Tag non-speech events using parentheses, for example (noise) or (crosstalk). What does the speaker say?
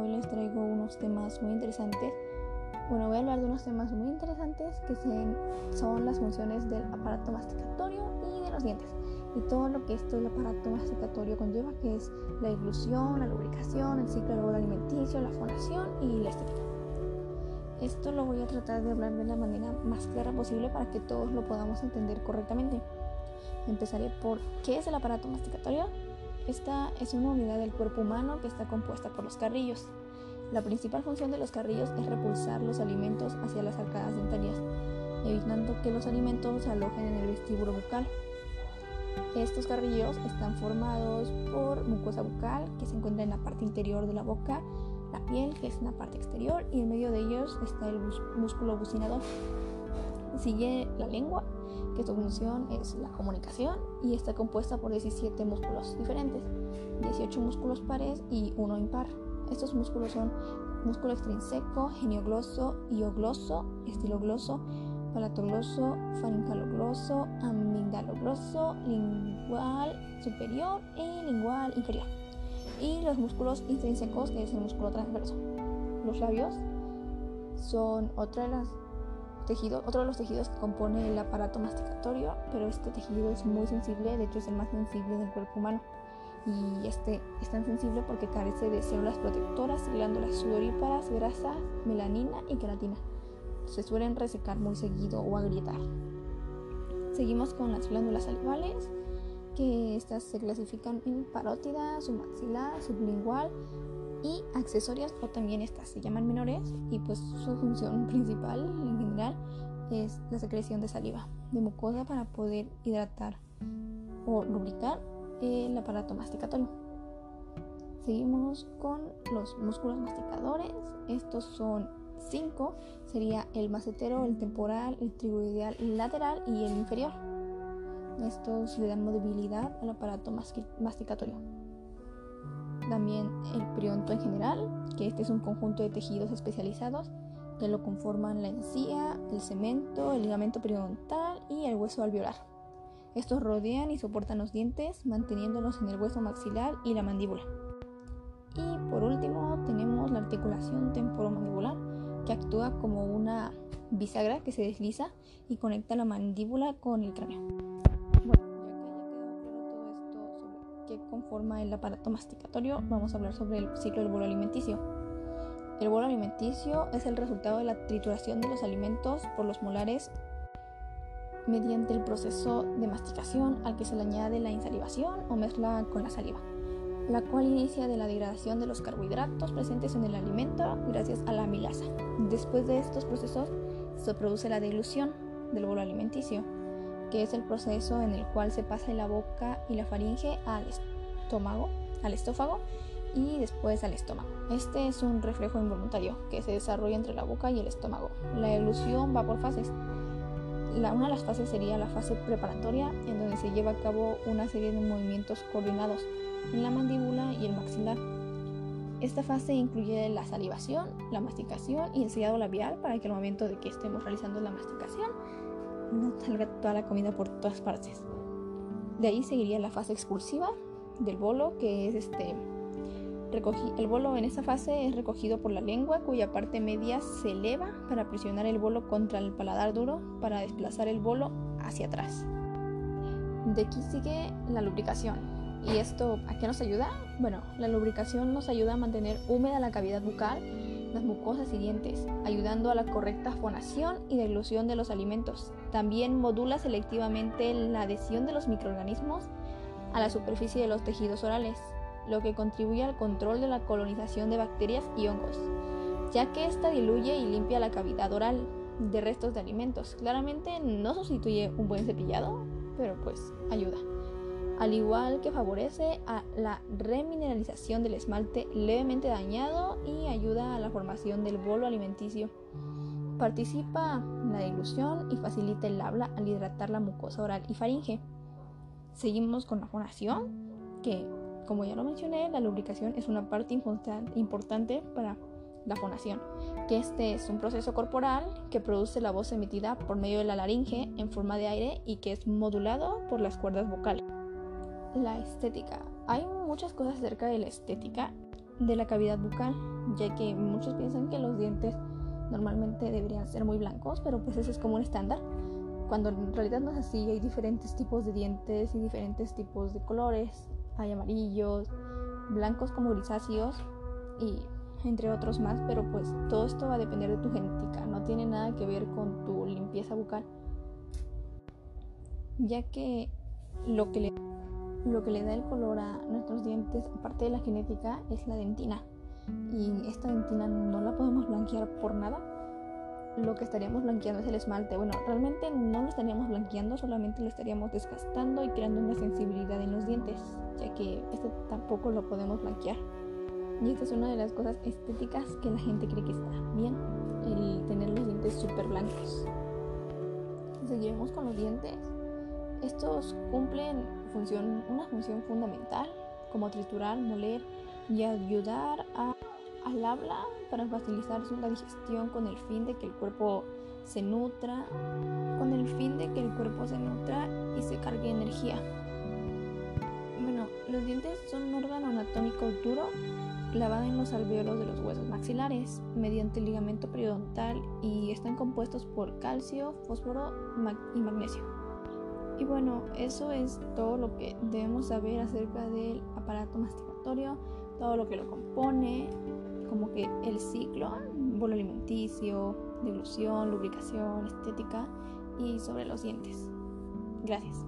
hoy les traigo unos temas muy interesantes. Bueno, voy a hablar de unos temas muy interesantes que son las funciones del aparato masticatorio y de los dientes. Y todo lo que esto el aparato masticatorio conlleva, que es la inclusión, la lubricación, el ciclo del alimenticio, la fonación y la estética. Esto lo voy a tratar de hablar de la manera más clara posible para que todos lo podamos entender correctamente. Empezaré por qué es el aparato masticatorio. Esta es una unidad del cuerpo humano que está compuesta por los carrillos. La principal función de los carrillos es repulsar los alimentos hacia las arcadas dentarias, evitando que los alimentos se alojen en el vestíbulo bucal. Estos carrillos están formados por mucosa bucal, que se encuentra en la parte interior de la boca, la piel, que es en la parte exterior, y en medio de ellos está el músculo bucinador. Sigue la lengua, que su función es la comunicación y está compuesta por 17 músculos diferentes, 18 músculos pares y uno impar. Estos músculos son músculo extrínseco, geniogloso, iogloso, estilogloso, palatogloso, farincalogloso, amigdalogloso, lingual superior y lingual inferior. Y los músculos intrínsecos, que es el músculo transverso. Los labios son otra de las otro de los tejidos que compone el aparato masticatorio, pero este tejido es muy sensible, de hecho es el más sensible del cuerpo humano. Y este es tan sensible porque carece de células protectoras, glándulas sudoríparas, grasa, melanina y queratina. Se suelen resecar muy seguido o agrietar. Seguimos con las glándulas salivales, que estas se clasifican en parótida, submaxilar, sublingual y accesorias o también estas se llaman menores y pues su función (laughs) principal en general es la secreción de saliva de mucosa para poder hidratar o lubricar el aparato masticatorio. Seguimos con los músculos masticadores. Estos son cinco. Sería el macetero, el temporal, el trigoideal lateral y el inferior. Estos le dan movilidad al aparato masticatorio también el perionto en general, que este es un conjunto de tejidos especializados que lo conforman la encía, el cemento, el ligamento periodontal y el hueso alveolar. Estos rodean y soportan los dientes, manteniéndolos en el hueso maxilar y la mandíbula. Y por último tenemos la articulación temporomandibular, que actúa como una bisagra que se desliza y conecta la mandíbula con el cráneo que conforma el aparato masticatorio, vamos a hablar sobre el ciclo del bolo alimenticio. El bolo alimenticio es el resultado de la trituración de los alimentos por los molares mediante el proceso de masticación al que se le añade la insalivación o mezcla con la saliva, la cual inicia de la degradación de los carbohidratos presentes en el alimento gracias a la amilasa. Después de estos procesos se produce la dilución del bolo alimenticio, que es el proceso en el cual se pasa de la boca y la faringe al estómago, al estófago y después al estómago. Este es un reflejo involuntario que se desarrolla entre la boca y el estómago. La elusión va por fases. La, una de las fases sería la fase preparatoria, en donde se lleva a cabo una serie de movimientos coordinados en la mandíbula y el maxilar. Esta fase incluye la salivación, la masticación y el sellado labial para que al momento de que estemos realizando la masticación no salga toda la comida por todas partes. De ahí seguiría la fase expulsiva del bolo, que es este el bolo en esta fase es recogido por la lengua, cuya parte media se eleva para presionar el bolo contra el paladar duro para desplazar el bolo hacia atrás. De aquí sigue la lubricación. ¿Y esto a qué nos ayuda? Bueno, la lubricación nos ayuda a mantener húmeda la cavidad bucal las mucosas y dientes, ayudando a la correcta fonación y deglución de los alimentos. También modula selectivamente la adhesión de los microorganismos a la superficie de los tejidos orales, lo que contribuye al control de la colonización de bacterias y hongos, ya que ésta diluye y limpia la cavidad oral de restos de alimentos. Claramente no sustituye un buen cepillado, pero pues ayuda al igual que favorece a la remineralización del esmalte levemente dañado y ayuda a la formación del bolo alimenticio. Participa en la dilución y facilita el habla al hidratar la mucosa oral y faringe. Seguimos con la fonación, que como ya lo mencioné, la lubricación es una parte importante para la fonación, que este es un proceso corporal que produce la voz emitida por medio de la laringe en forma de aire y que es modulado por las cuerdas vocales la estética. Hay muchas cosas acerca de la estética de la cavidad bucal, ya que muchos piensan que los dientes normalmente deberían ser muy blancos, pero pues ese es como un estándar, cuando en realidad no es así, hay diferentes tipos de dientes y diferentes tipos de colores, hay amarillos, blancos como grisáceos y entre otros más, pero pues todo esto va a depender de tu genética, no tiene nada que ver con tu limpieza bucal, ya que lo que le, lo que le da el color a nuestros dientes, aparte de la genética, es la dentina. Y esta dentina no la podemos blanquear por nada. Lo que estaríamos blanqueando es el esmalte. Bueno, realmente no lo estaríamos blanqueando, solamente lo estaríamos desgastando y creando una sensibilidad en los dientes, ya que este tampoco lo podemos blanquear. Y esta es una de las cosas estéticas que la gente cree que está bien, el tener los dientes súper blancos. Seguiremos con los dientes. Estos cumplen función, una función fundamental, como triturar, moler y ayudar a, al habla para facilitar la digestión con el fin de que el cuerpo se nutra, con el fin de que el cuerpo se nutra y se cargue energía. Bueno, los dientes son un órgano anatómico duro clavado en los alveolos de los huesos maxilares mediante el ligamento periodontal y están compuestos por calcio, fósforo y magnesio. Y bueno, eso es todo lo que debemos saber acerca del aparato masticatorio, todo lo que lo compone, como que el ciclo, bolo alimenticio, deglución, lubricación, estética y sobre los dientes. Gracias.